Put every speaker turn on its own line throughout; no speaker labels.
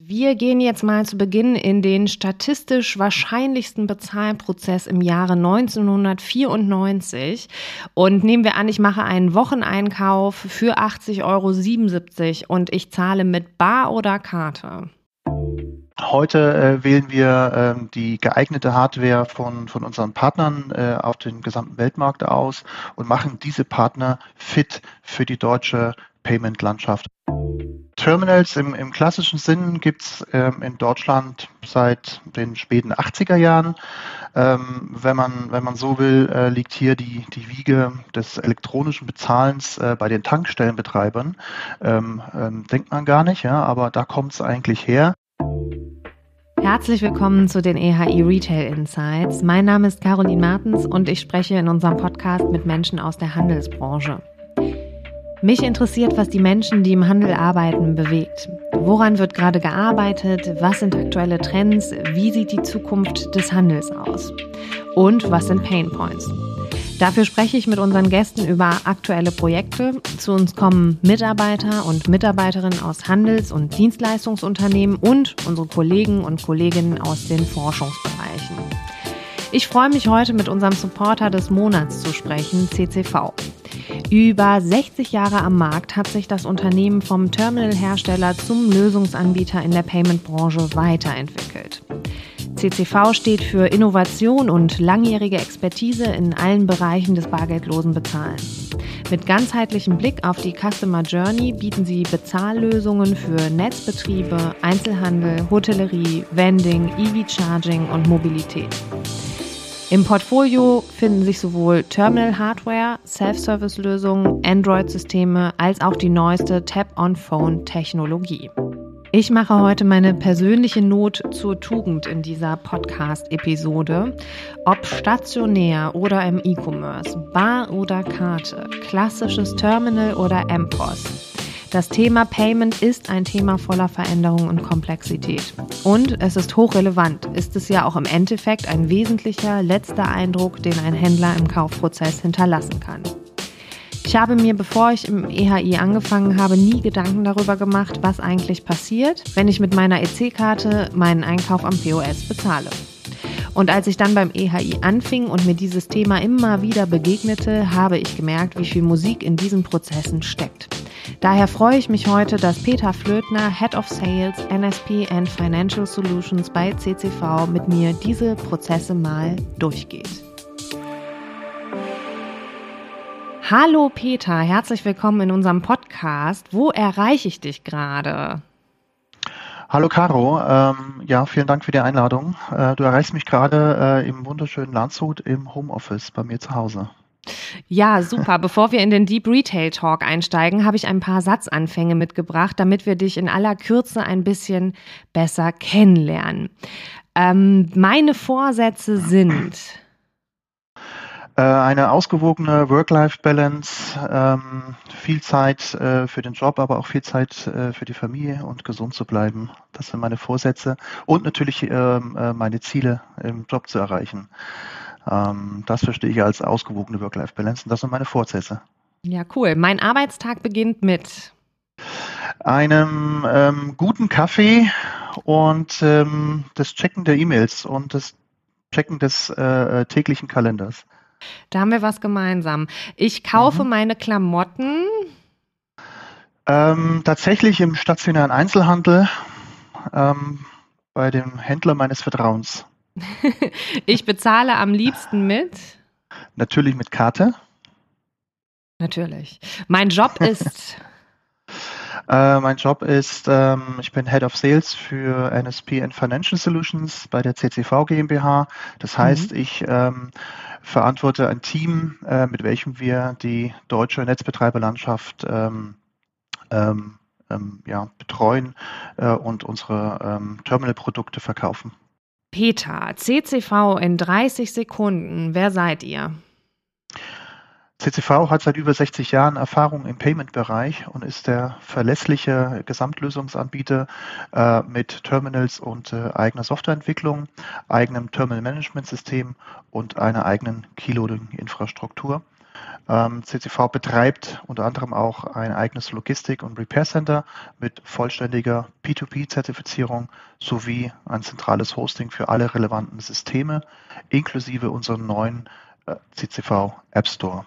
Wir gehen jetzt mal zu Beginn in den statistisch wahrscheinlichsten Bezahlprozess im Jahre 1994 und nehmen wir an, ich mache einen Wocheneinkauf für 80,77 Euro und ich zahle mit Bar oder Karte.
Heute äh, wählen wir äh, die geeignete Hardware von, von unseren Partnern äh, auf den gesamten Weltmarkt aus und machen diese Partner fit für die deutsche Payment-Landschaft. Terminals im, im klassischen Sinn gibt es ähm, in Deutschland seit den späten 80er Jahren. Ähm, wenn, man, wenn man so will, äh, liegt hier die, die Wiege des elektronischen Bezahlens äh, bei den Tankstellenbetreibern. Ähm, ähm denkt man gar nicht, ja, aber da kommt es eigentlich her.
Herzlich willkommen zu den EHI Retail Insights. Mein Name ist Caroline Martens und ich spreche in unserem Podcast mit Menschen aus der Handelsbranche. Mich interessiert, was die Menschen, die im Handel arbeiten, bewegt. Woran wird gerade gearbeitet? Was sind aktuelle Trends? Wie sieht die Zukunft des Handels aus? Und was sind Pain Points? Dafür spreche ich mit unseren Gästen über aktuelle Projekte. Zu uns kommen Mitarbeiter und Mitarbeiterinnen aus Handels- und Dienstleistungsunternehmen und unsere Kollegen und Kolleginnen aus den Forschungsbereichen. Ich freue mich heute mit unserem Supporter des Monats zu sprechen, CCV. Über 60 Jahre am Markt hat sich das Unternehmen vom Terminalhersteller zum Lösungsanbieter in der Payment-Branche weiterentwickelt. CCV steht für Innovation und langjährige Expertise in allen Bereichen des bargeldlosen Bezahlens. Mit ganzheitlichem Blick auf die Customer Journey bieten sie Bezahllösungen für Netzbetriebe, Einzelhandel, Hotellerie, Vending, EV-Charging und Mobilität. Im Portfolio finden sich sowohl Terminal-Hardware, Self-Service-Lösungen, Android-Systeme als auch die neueste Tap-on-Phone-Technologie. Ich mache heute meine persönliche Not zur Tugend in dieser Podcast-Episode. Ob stationär oder im E-Commerce, Bar oder Karte, klassisches Terminal oder M-Post. Das Thema Payment ist ein Thema voller Veränderung und Komplexität. Und es ist hochrelevant, ist es ja auch im Endeffekt ein wesentlicher letzter Eindruck, den ein Händler im Kaufprozess hinterlassen kann. Ich habe mir, bevor ich im EHI angefangen habe, nie Gedanken darüber gemacht, was eigentlich passiert, wenn ich mit meiner EC-Karte meinen Einkauf am POS bezahle. Und als ich dann beim EHI anfing und mir dieses Thema immer wieder begegnete, habe ich gemerkt, wie viel Musik in diesen Prozessen steckt. Daher freue ich mich heute, dass Peter Flötner, Head of Sales, NSP and Financial Solutions bei CCV mit mir diese Prozesse mal durchgeht. Hallo Peter, herzlich willkommen in unserem Podcast. Wo erreiche ich dich gerade?
Hallo Caro, ähm, ja, vielen Dank für die Einladung. Äh, du erreichst mich gerade äh, im wunderschönen Landshut im Homeoffice bei mir zu Hause.
Ja, super. Bevor wir in den Deep Retail Talk einsteigen, habe ich ein paar Satzanfänge mitgebracht, damit wir dich in aller Kürze ein bisschen besser kennenlernen. Ähm, meine Vorsätze sind
äh, eine ausgewogene Work-Life-Balance, ähm, viel Zeit äh, für den Job, aber auch viel Zeit äh, für die Familie und gesund zu bleiben. Das sind meine Vorsätze und natürlich ähm, äh, meine Ziele im Job zu erreichen. Ähm, das verstehe ich als ausgewogene Work-Life-Balance und das sind meine Vorsätze.
Ja, cool. Mein Arbeitstag beginnt mit
einem ähm, guten Kaffee und ähm, das Checken der E-Mails und das Checken des äh, täglichen Kalenders.
Da haben wir was gemeinsam. Ich kaufe mhm. meine Klamotten.
Ähm, tatsächlich im stationären Einzelhandel ähm, bei dem Händler meines Vertrauens.
ich bezahle am liebsten mit.
Natürlich mit Karte.
Natürlich. Mein Job ist.
äh, mein Job ist, ähm, ich bin Head of Sales für NSP and Financial Solutions bei der CCV GmbH. Das heißt, mhm. ich ähm, verantworte ein Team, äh, mit welchem wir die deutsche Netzbetreiberlandschaft ähm, ähm, ähm, ja, betreuen äh, und unsere ähm, Terminal-Produkte verkaufen.
Peter, CCV in 30 Sekunden, wer seid ihr?
CCV hat seit über 60 Jahren Erfahrung im Payment-Bereich und ist der verlässliche Gesamtlösungsanbieter äh, mit Terminals und äh, eigener Softwareentwicklung, eigenem Terminal-Management-System und einer eigenen Keyloading-Infrastruktur. Ähm, CCV betreibt unter anderem auch ein eigenes Logistik- und Repair Center mit vollständiger P2P-Zertifizierung sowie ein zentrales Hosting für alle relevanten Systeme, inklusive unseren neuen äh, CCV App Store.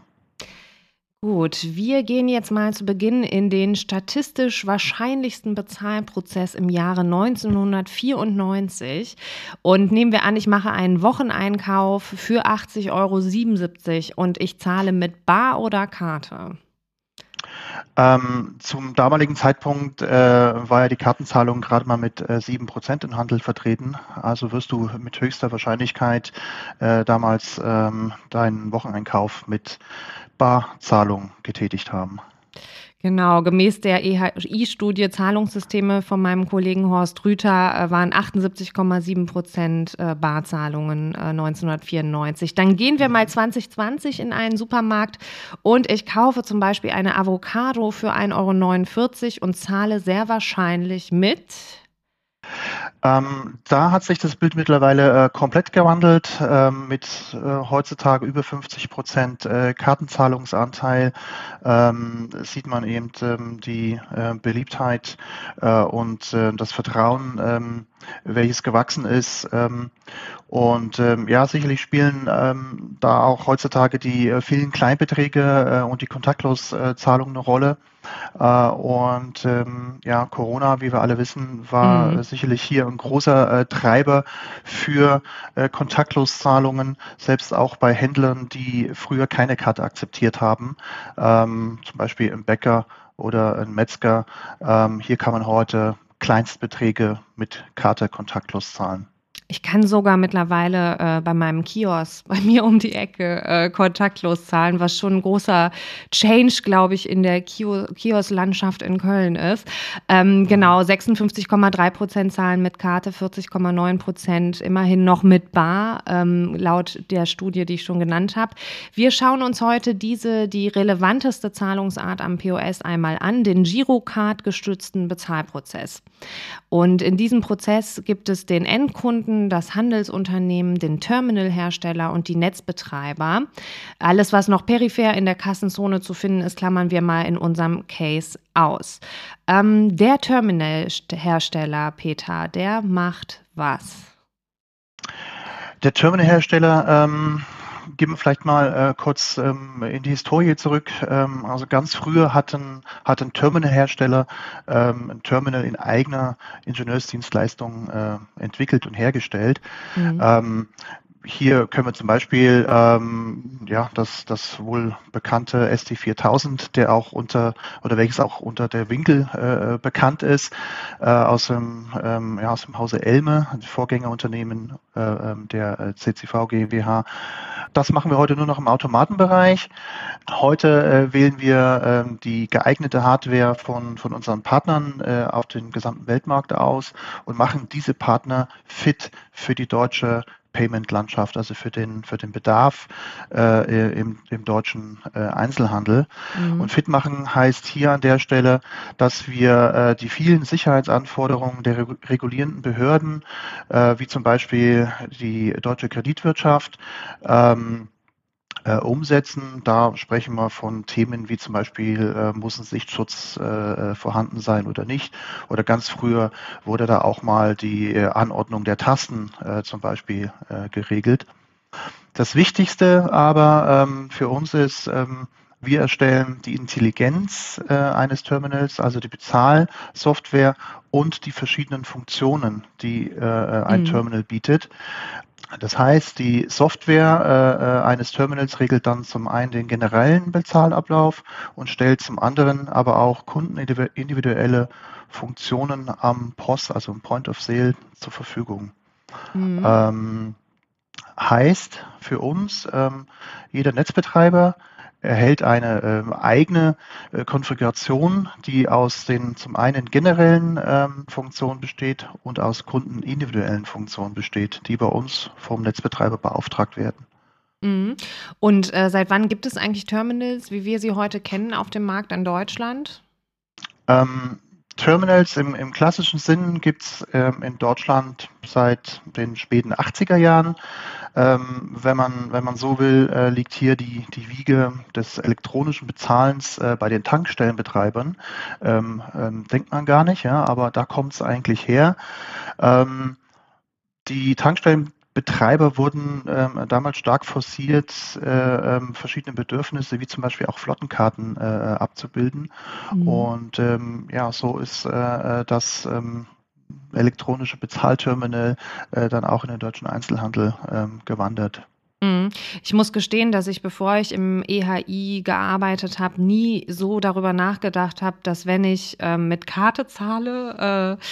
Gut, wir gehen jetzt mal zu Beginn in den statistisch wahrscheinlichsten Bezahlprozess im Jahre 1994 und nehmen wir an, ich mache einen Wocheneinkauf für 80,77 Euro und ich zahle mit Bar oder Karte.
Ähm, zum damaligen Zeitpunkt äh, war ja die Kartenzahlung gerade mal mit äh, 7% im Handel vertreten. Also wirst du mit höchster Wahrscheinlichkeit äh, damals ähm, deinen Wocheneinkauf mit Barzahlung getätigt haben.
Genau, gemäß der EHI-Studie Zahlungssysteme von meinem Kollegen Horst Rüther äh, waren 78,7 Prozent äh, Barzahlungen 1994. Äh, Dann gehen wir mal 2020 in einen Supermarkt und ich kaufe zum Beispiel eine Avocado für 1,49 Euro und zahle sehr wahrscheinlich mit
ähm, da hat sich das Bild mittlerweile äh, komplett gewandelt, äh, mit äh, heutzutage über 50 Prozent äh, Kartenzahlungsanteil. Ähm, sieht man eben ähm, die äh, Beliebtheit äh, und das Vertrauen, ähm, welches gewachsen ist. Ähm, und ähm, ja, sicherlich spielen da auch heutzutage die vielen Kleinbeträge und die Kontaktloszahlungen eine Rolle. Äh, und ähm, ja, Corona, wie wir alle wissen, war mhm. sicherlich hier ein großer äh, Treiber für äh, Kontaktloszahlungen, selbst auch bei Händlern, die früher keine Karte akzeptiert haben, ähm, zum Beispiel im Bäcker oder ein Metzger. Ähm, hier kann man heute Kleinstbeträge mit Karte kontaktlos zahlen.
Ich kann sogar mittlerweile äh, bei meinem Kiosk bei mir um die Ecke äh, kontaktlos zahlen, was schon ein großer Change, glaube ich, in der Kiosk-Landschaft in Köln ist. Ähm, genau, 56,3 Prozent zahlen mit Karte, 40,9 Prozent immerhin noch mit Bar, ähm, laut der Studie, die ich schon genannt habe. Wir schauen uns heute diese, die relevanteste Zahlungsart am POS einmal an, den Girocard-gestützten Bezahlprozess. Und in diesem Prozess gibt es den Endkunden, das Handelsunternehmen, den Terminalhersteller und die Netzbetreiber. Alles, was noch peripher in der Kassenzone zu finden ist, klammern wir mal in unserem Case aus. Ähm, der Terminalhersteller, Peter, der macht was?
Der Terminalhersteller ähm, gehen wir vielleicht mal äh, kurz ähm, in die Historie zurück. Ähm, also ganz früher hatten, hat ein Terminalhersteller ähm, ein Terminal in eigener Ingenieursdienstleistung äh, entwickelt und hergestellt. Mhm. Ähm, hier können wir zum Beispiel ähm, ja, das, das wohl bekannte ST4000, der auch unter oder welches auch unter der Winkel äh, bekannt ist, äh, aus, dem, ähm, ja, aus dem Hause Elme, Vorgängerunternehmen äh, ähm, der äh, CCV GmbH. Das machen wir heute nur noch im Automatenbereich. Heute äh, wählen wir äh, die geeignete Hardware von, von unseren Partnern äh, auf den gesamten Weltmarkt aus und machen diese Partner fit für die deutsche Payment-Landschaft, also für den, für den Bedarf äh, im, im deutschen äh, Einzelhandel. Mhm. Und fit machen heißt hier an der Stelle, dass wir äh, die vielen Sicherheitsanforderungen der regulierenden Behörden, äh, wie zum Beispiel die deutsche Kreditwirtschaft, ähm, äh, umsetzen. Da sprechen wir von Themen wie zum Beispiel, äh, muss ein Sichtschutz äh, äh, vorhanden sein oder nicht. Oder ganz früher wurde da auch mal die äh, Anordnung der Tasten äh, zum Beispiel geregelt. Das Wichtigste aber ähm, für uns ist, ähm, wir erstellen die Intelligenz äh, eines Terminals, also die Bezahlsoftware und die verschiedenen Funktionen, die äh, ein mhm. Terminal bietet. Das heißt, die Software äh, äh, eines Terminals regelt dann zum einen den generellen Bezahlablauf und stellt zum anderen aber auch kundenindividuelle Funktionen am POS, also im Point of Sale, zur Verfügung. Mhm. Ähm, heißt für uns, ähm, jeder Netzbetreiber erhält eine äh, eigene äh, Konfiguration, die aus den zum einen generellen ähm, Funktionen besteht und aus kundenindividuellen Funktionen besteht, die bei uns vom Netzbetreiber beauftragt werden.
Mhm. Und äh, seit wann gibt es eigentlich Terminals, wie wir sie heute kennen, auf dem Markt in Deutschland?
Ähm, Terminals im, im, klassischen Sinn gibt es ähm, in Deutschland seit den späten 80er Jahren. Ähm, wenn, man, wenn man so will, äh, liegt hier die, die Wiege des elektronischen Bezahlens äh, bei den Tankstellenbetreibern. Ähm, ähm, denkt man gar nicht, ja, aber da kommt es eigentlich her. Ähm, die Tankstellenbetreiber wurden ähm, damals stark forciert, äh, ähm, verschiedene Bedürfnisse wie zum Beispiel auch Flottenkarten äh, abzubilden. Mhm. Und ähm, ja, so ist äh, äh das ähm, elektronische Bezahlterminal äh, dann auch in den deutschen Einzelhandel ähm, gewandert.
Mhm. Ich muss gestehen, dass ich, bevor ich im EHI gearbeitet habe, nie so darüber nachgedacht habe, dass wenn ich äh, mit Karte zahle, äh,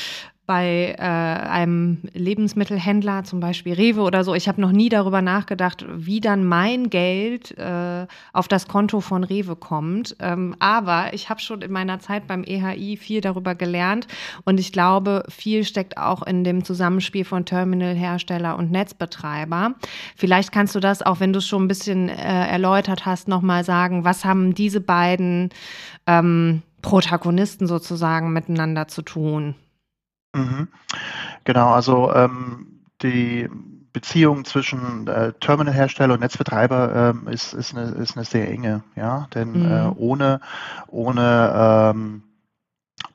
bei äh, einem Lebensmittelhändler, zum Beispiel Rewe oder so. Ich habe noch nie darüber nachgedacht, wie dann mein Geld äh, auf das Konto von Rewe kommt. Ähm, aber ich habe schon in meiner Zeit beim EHI viel darüber gelernt und ich glaube, viel steckt auch in dem Zusammenspiel von Terminalhersteller und Netzbetreiber. Vielleicht kannst du das, auch wenn du es schon ein bisschen äh, erläutert hast, nochmal sagen, was haben diese beiden ähm, Protagonisten sozusagen miteinander zu tun?
Mhm. Genau, also ähm, die Beziehung zwischen äh, Terminalhersteller und Netzbetreiber ähm, ist, ist, eine, ist eine sehr enge, ja, denn mhm. äh, ohne, ohne ähm,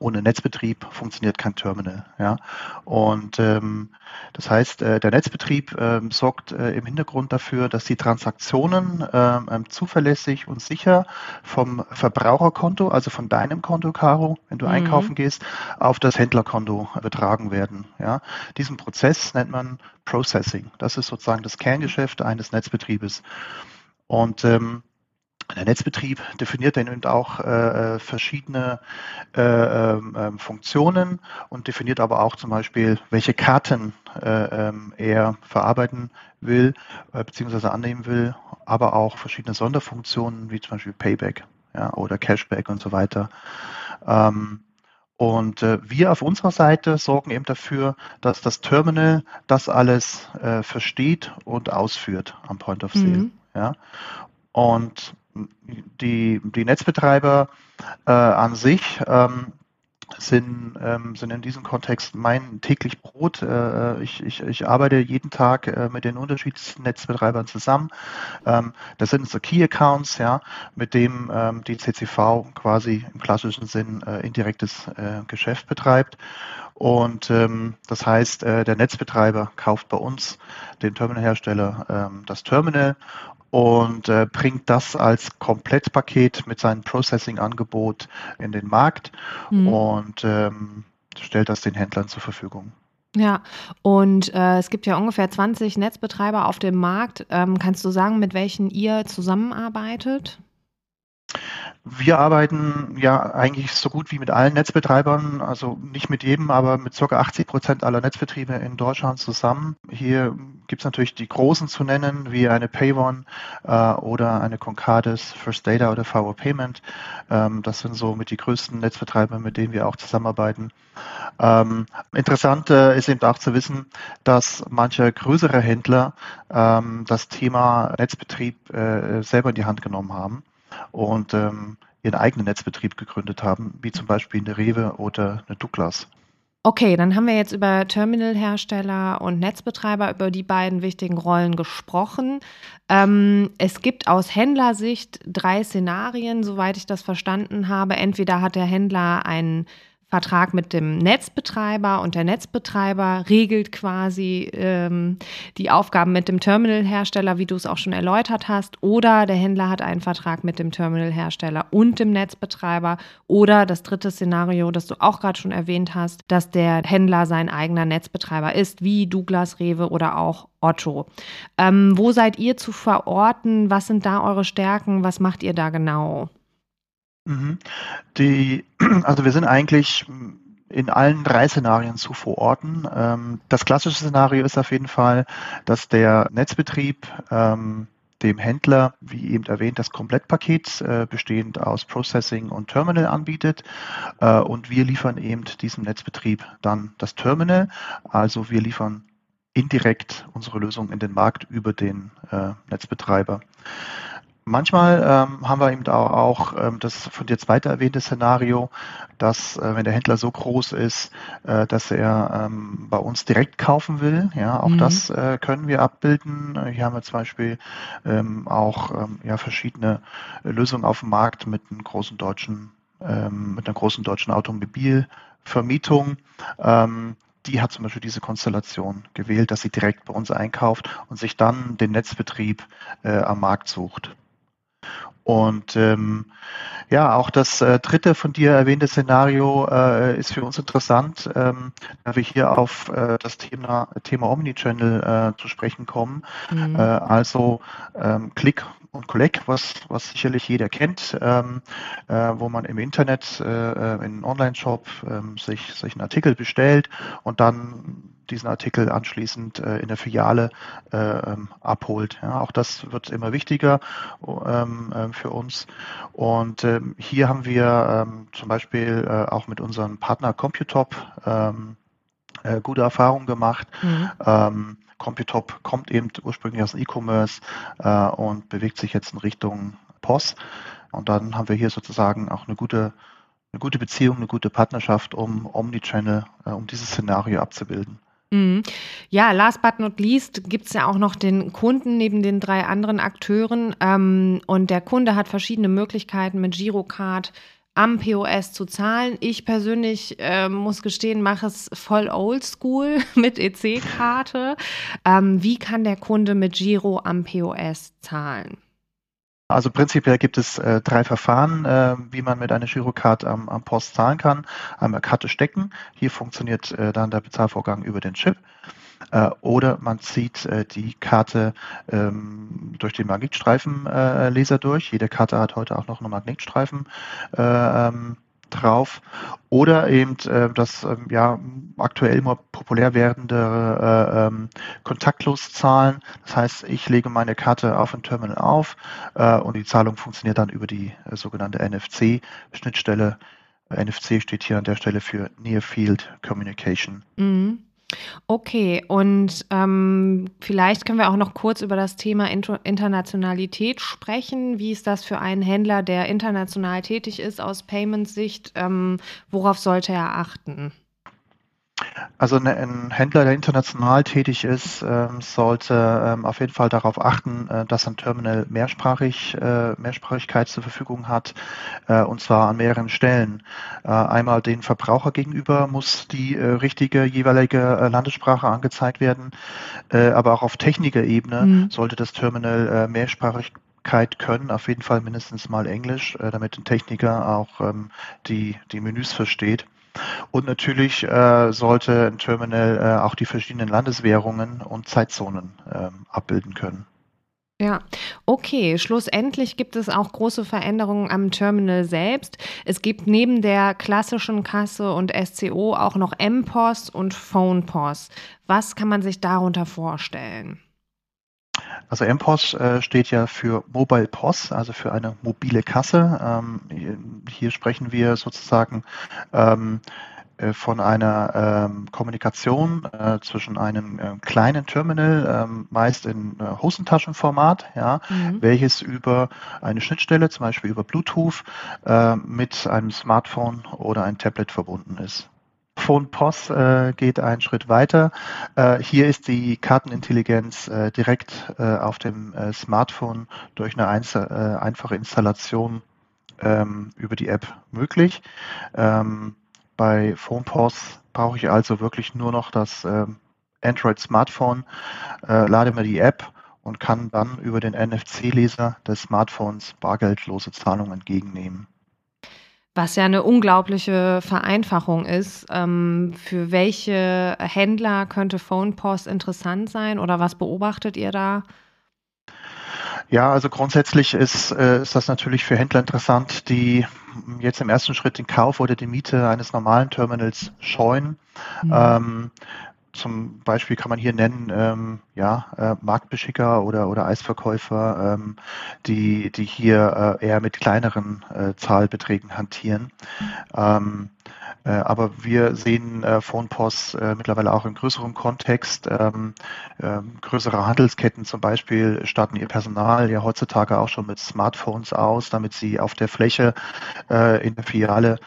ohne Netzbetrieb funktioniert kein Terminal. Ja? Und ähm, das heißt, äh, der Netzbetrieb ähm, sorgt äh, im Hintergrund dafür, dass die Transaktionen ähm, ähm, zuverlässig und sicher vom Verbraucherkonto, also von deinem Konto, Caro, wenn du mhm. einkaufen gehst, auf das Händlerkonto übertragen werden. Ja? Diesen Prozess nennt man Processing. Das ist sozusagen das Kerngeschäft eines Netzbetriebes. Und ähm, der Netzbetrieb definiert dann eben auch äh, äh, verschiedene äh, ähm, ähm, Funktionen und definiert aber auch zum Beispiel, welche Karten äh, ähm, er verarbeiten will äh, bzw. annehmen will, aber auch verschiedene Sonderfunktionen wie zum Beispiel Payback ja, oder Cashback und so weiter. Ähm, und äh, wir auf unserer Seite sorgen eben dafür, dass das Terminal das alles versteht und ausführt am Point of Sale. Mhm. Ja. Und die, die Netzbetreiber äh, an sich ähm, sind, ähm, sind in diesem Kontext mein täglich Brot. Äh, ich, ich, ich arbeite jeden Tag äh, mit den unterschiedlichsten Netzbetreibern zusammen. Ähm, das sind so Key Accounts, ja, mit dem ähm, die CCV quasi im klassischen Sinn äh, indirektes äh, Geschäft betreibt. Und ähm, das heißt, äh, der Netzbetreiber kauft bei uns den Terminalhersteller ähm, das Terminal und äh, bringt das als Komplettpaket mit seinem Processing-Angebot in den Markt mhm. und ähm, stellt das den Händlern zur Verfügung.
Ja, und äh, es gibt ja ungefähr 20 Netzbetreiber auf dem Markt. Ähm, kannst du sagen, mit welchen ihr zusammenarbeitet?
Wir arbeiten ja eigentlich so gut wie mit allen Netzbetreibern, also nicht mit jedem, aber mit ca. 80 Prozent aller Netzbetriebe in Deutschland zusammen. Hier gibt es natürlich die großen zu nennen, wie eine Payone äh, oder eine Concardis, First Data oder VO Payment. Ähm, das sind so mit die größten Netzbetreiber, mit denen wir auch zusammenarbeiten. Ähm, interessant äh, ist eben auch zu wissen, dass manche größere Händler ähm, das Thema Netzbetrieb äh, selber in die Hand genommen haben und ähm, ihren eigenen Netzbetrieb gegründet haben, wie zum Beispiel eine Rewe oder eine Douglas.
Okay, dann haben wir jetzt über Terminalhersteller und Netzbetreiber, über die beiden wichtigen Rollen gesprochen. Ähm, es gibt aus Händlersicht drei Szenarien, soweit ich das verstanden habe. Entweder hat der Händler einen Vertrag mit dem Netzbetreiber und der Netzbetreiber regelt quasi ähm, die Aufgaben mit dem Terminalhersteller, wie du es auch schon erläutert hast, oder der Händler hat einen Vertrag mit dem Terminalhersteller und dem Netzbetreiber oder das dritte Szenario, das du auch gerade schon erwähnt hast, dass der Händler sein eigener Netzbetreiber ist, wie Douglas, Rewe oder auch Otto. Ähm, wo seid ihr zu verorten? Was sind da eure Stärken? Was macht ihr da genau?
Mhm. Die, also wir sind eigentlich in allen drei Szenarien zu verorten. Ähm, das klassische Szenario ist auf jeden Fall, dass der Netzbetrieb ähm, dem Händler, wie eben erwähnt, das Komplettpaket äh, bestehend aus Processing und Terminal anbietet. Äh, und wir liefern eben diesem Netzbetrieb dann das Terminal. Also wir liefern indirekt unsere Lösung in den Markt über den äh, Netzbetreiber. Manchmal ähm, haben wir eben auch, auch ähm, das von dir zweite erwähnte Szenario, dass äh, wenn der Händler so groß ist, äh, dass er ähm, bei uns direkt kaufen will. Ja, auch mhm. das äh, können wir abbilden. Hier haben wir zum Beispiel ähm, auch ähm, ja, verschiedene Lösungen auf dem Markt mit einem großen deutschen, ähm, mit einer großen deutschen Automobilvermietung. Ähm, die hat zum Beispiel diese Konstellation gewählt, dass sie direkt bei uns einkauft und sich dann den Netzbetrieb äh, am Markt sucht. Und ähm, ja, auch das äh, dritte von dir erwähnte Szenario äh, ist für uns interessant, ähm, da wir hier auf äh, das Thema, Thema Omnichannel äh, zu sprechen kommen. Mhm. Äh, also ähm, Click und Collect, was, was sicherlich jeder kennt, ähm, äh, wo man im Internet, äh, in einem Online-Shop ähm, sich, sich einen Artikel bestellt und dann diesen Artikel anschließend äh, in der Filiale äh, ähm, abholt. Ja, auch das wird immer wichtiger ähm, äh, für uns. Und ähm, hier haben wir ähm, zum Beispiel äh, auch mit unserem Partner Computop ähm, äh, gute Erfahrungen gemacht. Mhm. Ähm, Computop kommt eben ursprünglich aus dem E-Commerce äh, und bewegt sich jetzt in Richtung POS. Und dann haben wir hier sozusagen auch eine gute, eine gute Beziehung, eine gute Partnerschaft, um Omnichannel, äh, um dieses Szenario abzubilden.
Mhm. Ja, last but not least gibt es ja auch noch den Kunden neben den drei anderen Akteuren. Ähm, und der Kunde hat verschiedene Möglichkeiten mit Girocard am POS zu zahlen. Ich persönlich äh, muss gestehen, mache es voll oldschool mit EC-Karte. Ähm, wie kann der Kunde mit Giro am POS zahlen?
Also prinzipiell gibt es äh, drei Verfahren, äh, wie man mit einer Girocard am, am Post zahlen kann. Einmal Karte stecken. Hier funktioniert äh, dann der Bezahlvorgang über den Chip. Äh, oder man zieht äh, die Karte ähm, durch den Magnetstreifenleser durch. Jede Karte hat heute auch noch einen Magnetstreifen äh, ähm, drauf. Oder eben äh, das ähm, ja aktuell immer populär werdende äh, ähm, kontaktlos zahlen. Das heißt, ich lege meine Karte auf ein Terminal auf äh, und die Zahlung funktioniert dann über die äh, sogenannte NFC-Schnittstelle. NFC steht hier an der Stelle für Near Field Communication.
Mhm. Okay, und ähm, vielleicht können wir auch noch kurz über das Thema Inter Internationalität sprechen. Wie ist das für einen Händler, der international tätig ist aus Payments-Sicht? Ähm, worauf sollte er achten?
Also ne, ein Händler, der international tätig ist, ähm, sollte ähm, auf jeden Fall darauf achten, äh, dass ein Terminal mehrsprachig, äh, Mehrsprachigkeit zur Verfügung hat, äh, und zwar an mehreren Stellen. Einmal den Verbraucher gegenüber muss die richtige jeweilige Landessprache angezeigt werden, aber auch auf Technikerebene mhm. sollte das Terminal Mehrsprachigkeit können, auf jeden Fall mindestens mal Englisch, damit ein Techniker auch ähm, die, die Menüs versteht. Und natürlich äh, sollte ein Terminal äh, auch die verschiedenen Landeswährungen und Zeitzonen äh, abbilden können.
Ja, okay. Schlussendlich gibt es auch große Veränderungen am Terminal selbst. Es gibt neben der klassischen Kasse und SCO auch noch M-POS und PhonePOS. Was kann man sich darunter vorstellen?
Also MPOS äh, steht ja für Mobile POS, also für eine mobile Kasse. Ähm, hier sprechen wir sozusagen ähm, äh, von einer ähm, Kommunikation äh, zwischen einem äh, kleinen Terminal, ähm, meist in äh, Hosentaschenformat, ja, mhm. welches über eine Schnittstelle, zum Beispiel über Bluetooth, äh, mit einem Smartphone oder ein Tablet verbunden ist. Phone POS äh, geht einen Schritt weiter. Äh, hier ist die Kartenintelligenz äh, direkt äh, auf dem äh, Smartphone durch eine einzel äh, einfache Installation ähm, über die App möglich. Ähm, bei Phone POS brauche ich also wirklich nur noch das ähm, Android Smartphone, lade mir die App und kann dann über den NFC-Leser des Smartphones bargeldlose Zahlungen entgegennehmen.
Was ja eine unglaubliche Vereinfachung ist. Ähm, für welche Händler könnte PhonePost interessant sein oder was beobachtet ihr da?
Ja, also grundsätzlich ist, äh, ist das natürlich für Händler interessant, die jetzt im ersten Schritt den Kauf oder die Miete eines normalen Terminals scheuen. Mhm. Ähm, zum Beispiel kann man hier nennen, ähm, ja, äh, Marktbeschicker oder, oder Eisverkäufer, ähm, die, die hier äh, eher mit kleineren äh, Zahlbeträgen hantieren. Ähm, Äh, aber wir sehen äh, PhonePOS äh, mittlerweile auch in größerem Kontext. Ähm, ähm, größere Handelsketten zum Beispiel statten ihr Personal ja heutzutage auch schon mit Smartphones aus, damit sie auf der Fläche in der Filiale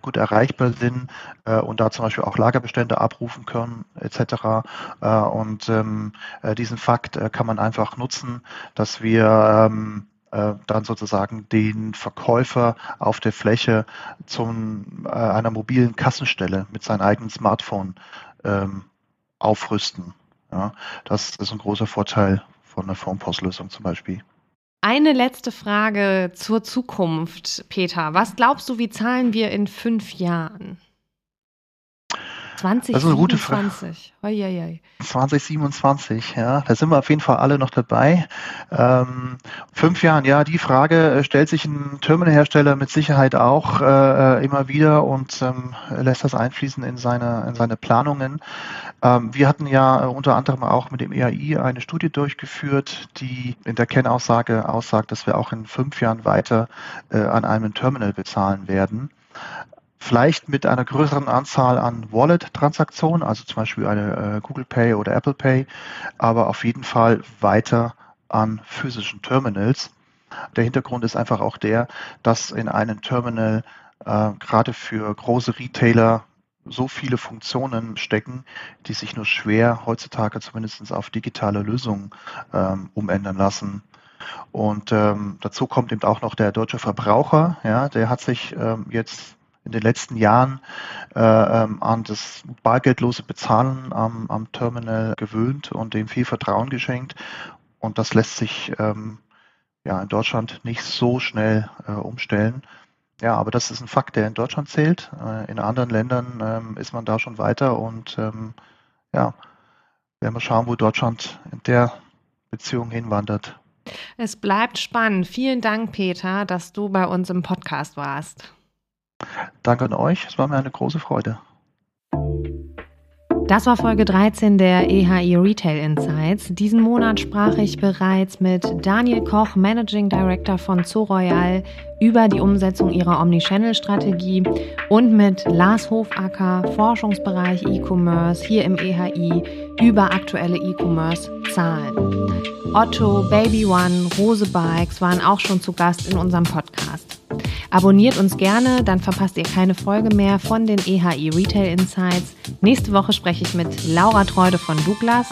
gut erreichbar sind und da zum Beispiel auch Lagerbestände abrufen können etc. und ähm, diesen Fakt kann man einfach nutzen, dass wir äh, dann sozusagen den Verkäufer auf der Fläche zu äh, einer mobilen Kassenstelle mit seinem eigenen Smartphone ähm, aufrüsten. Ja, das ist ein großer Vorteil von der Formpostlösung zum Beispiel.
Eine letzte Frage zur Zukunft, Peter. Was glaubst du, wie zahlen wir in fünf Jahren? 2027. Das ist eine gute Frage.
2027, ja, da sind wir auf jeden Fall alle noch dabei. Ähm, fünf Jahren, ja, die Frage äh, stellt sich ein Terminalhersteller mit Sicherheit auch äh, immer wieder und ähm, lässt das einfließen in seine, in seine Planungen. Ähm, wir hatten ja äh, unter anderem auch mit dem EAI eine Studie durchgeführt, die in der Kennaussage aussagt, dass wir auch in fünf Jahren weiter äh, an einem Terminal bezahlen werden vielleicht mit einer größeren Anzahl an Wallet-Transaktionen, also zum Beispiel eine äh, Google Pay oder Apple Pay, aber auf jeden Fall weiter an physischen Terminals. Der Hintergrund ist einfach auch der, dass in einem Terminal äh, gerade für große Retailer so viele Funktionen stecken, die sich nur schwer heutzutage zumindest auf digitale Lösungen ähm, umändern lassen. Und ähm, dazu kommt eben auch noch der deutsche Verbraucher, ja, der hat sich ähm, jetzt in den letzten Jahren äh, ähm, an das bargeldlose Bezahlen am, am, Terminal gewöhnt und dem viel Vertrauen geschenkt. Und das lässt sich ähm, ja in Deutschland nicht so schnell äh, umstellen. Ja, aber das ist ein Fakt, der in Deutschland zählt. Äh, in anderen Ländern ähm, ist man da schon weiter und ähm, ja, werden wir schauen, wo Deutschland in der Beziehung hinwandert.
Es bleibt spannend. Vielen Dank, Peter, dass du bei uns im Podcast warst.
Danke an euch, es war mir eine große Freude.
Das war Folge 13 der EHI Retail Insights. Diesen Monat sprach ich bereits mit Daniel Koch, Managing Director von Zoroyal, über die Umsetzung ihrer Omnichannel-Strategie und mit Lars Hofacker, Forschungsbereich E-Commerce hier im EHI, über aktuelle E-Commerce-Zahlen. Otto, Baby One, Rose Bikes waren auch schon zu Gast in unserem Podcast. Abonniert uns gerne, dann verpasst ihr keine Folge mehr von den EHI Retail Insights. Nächste Woche spreche ich mit Laura Treude von Douglas.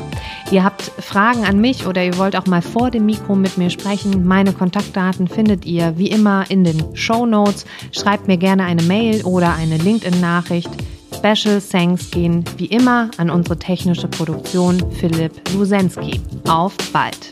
Ihr habt Fragen an mich oder ihr wollt auch mal vor dem Mikro mit mir sprechen. Meine Kontaktdaten findet ihr wie immer in den Show Notes. Schreibt mir gerne eine Mail oder eine LinkedIn-Nachricht. Special Thanks gehen wie immer an unsere technische Produktion Philipp Lusensky. Auf bald!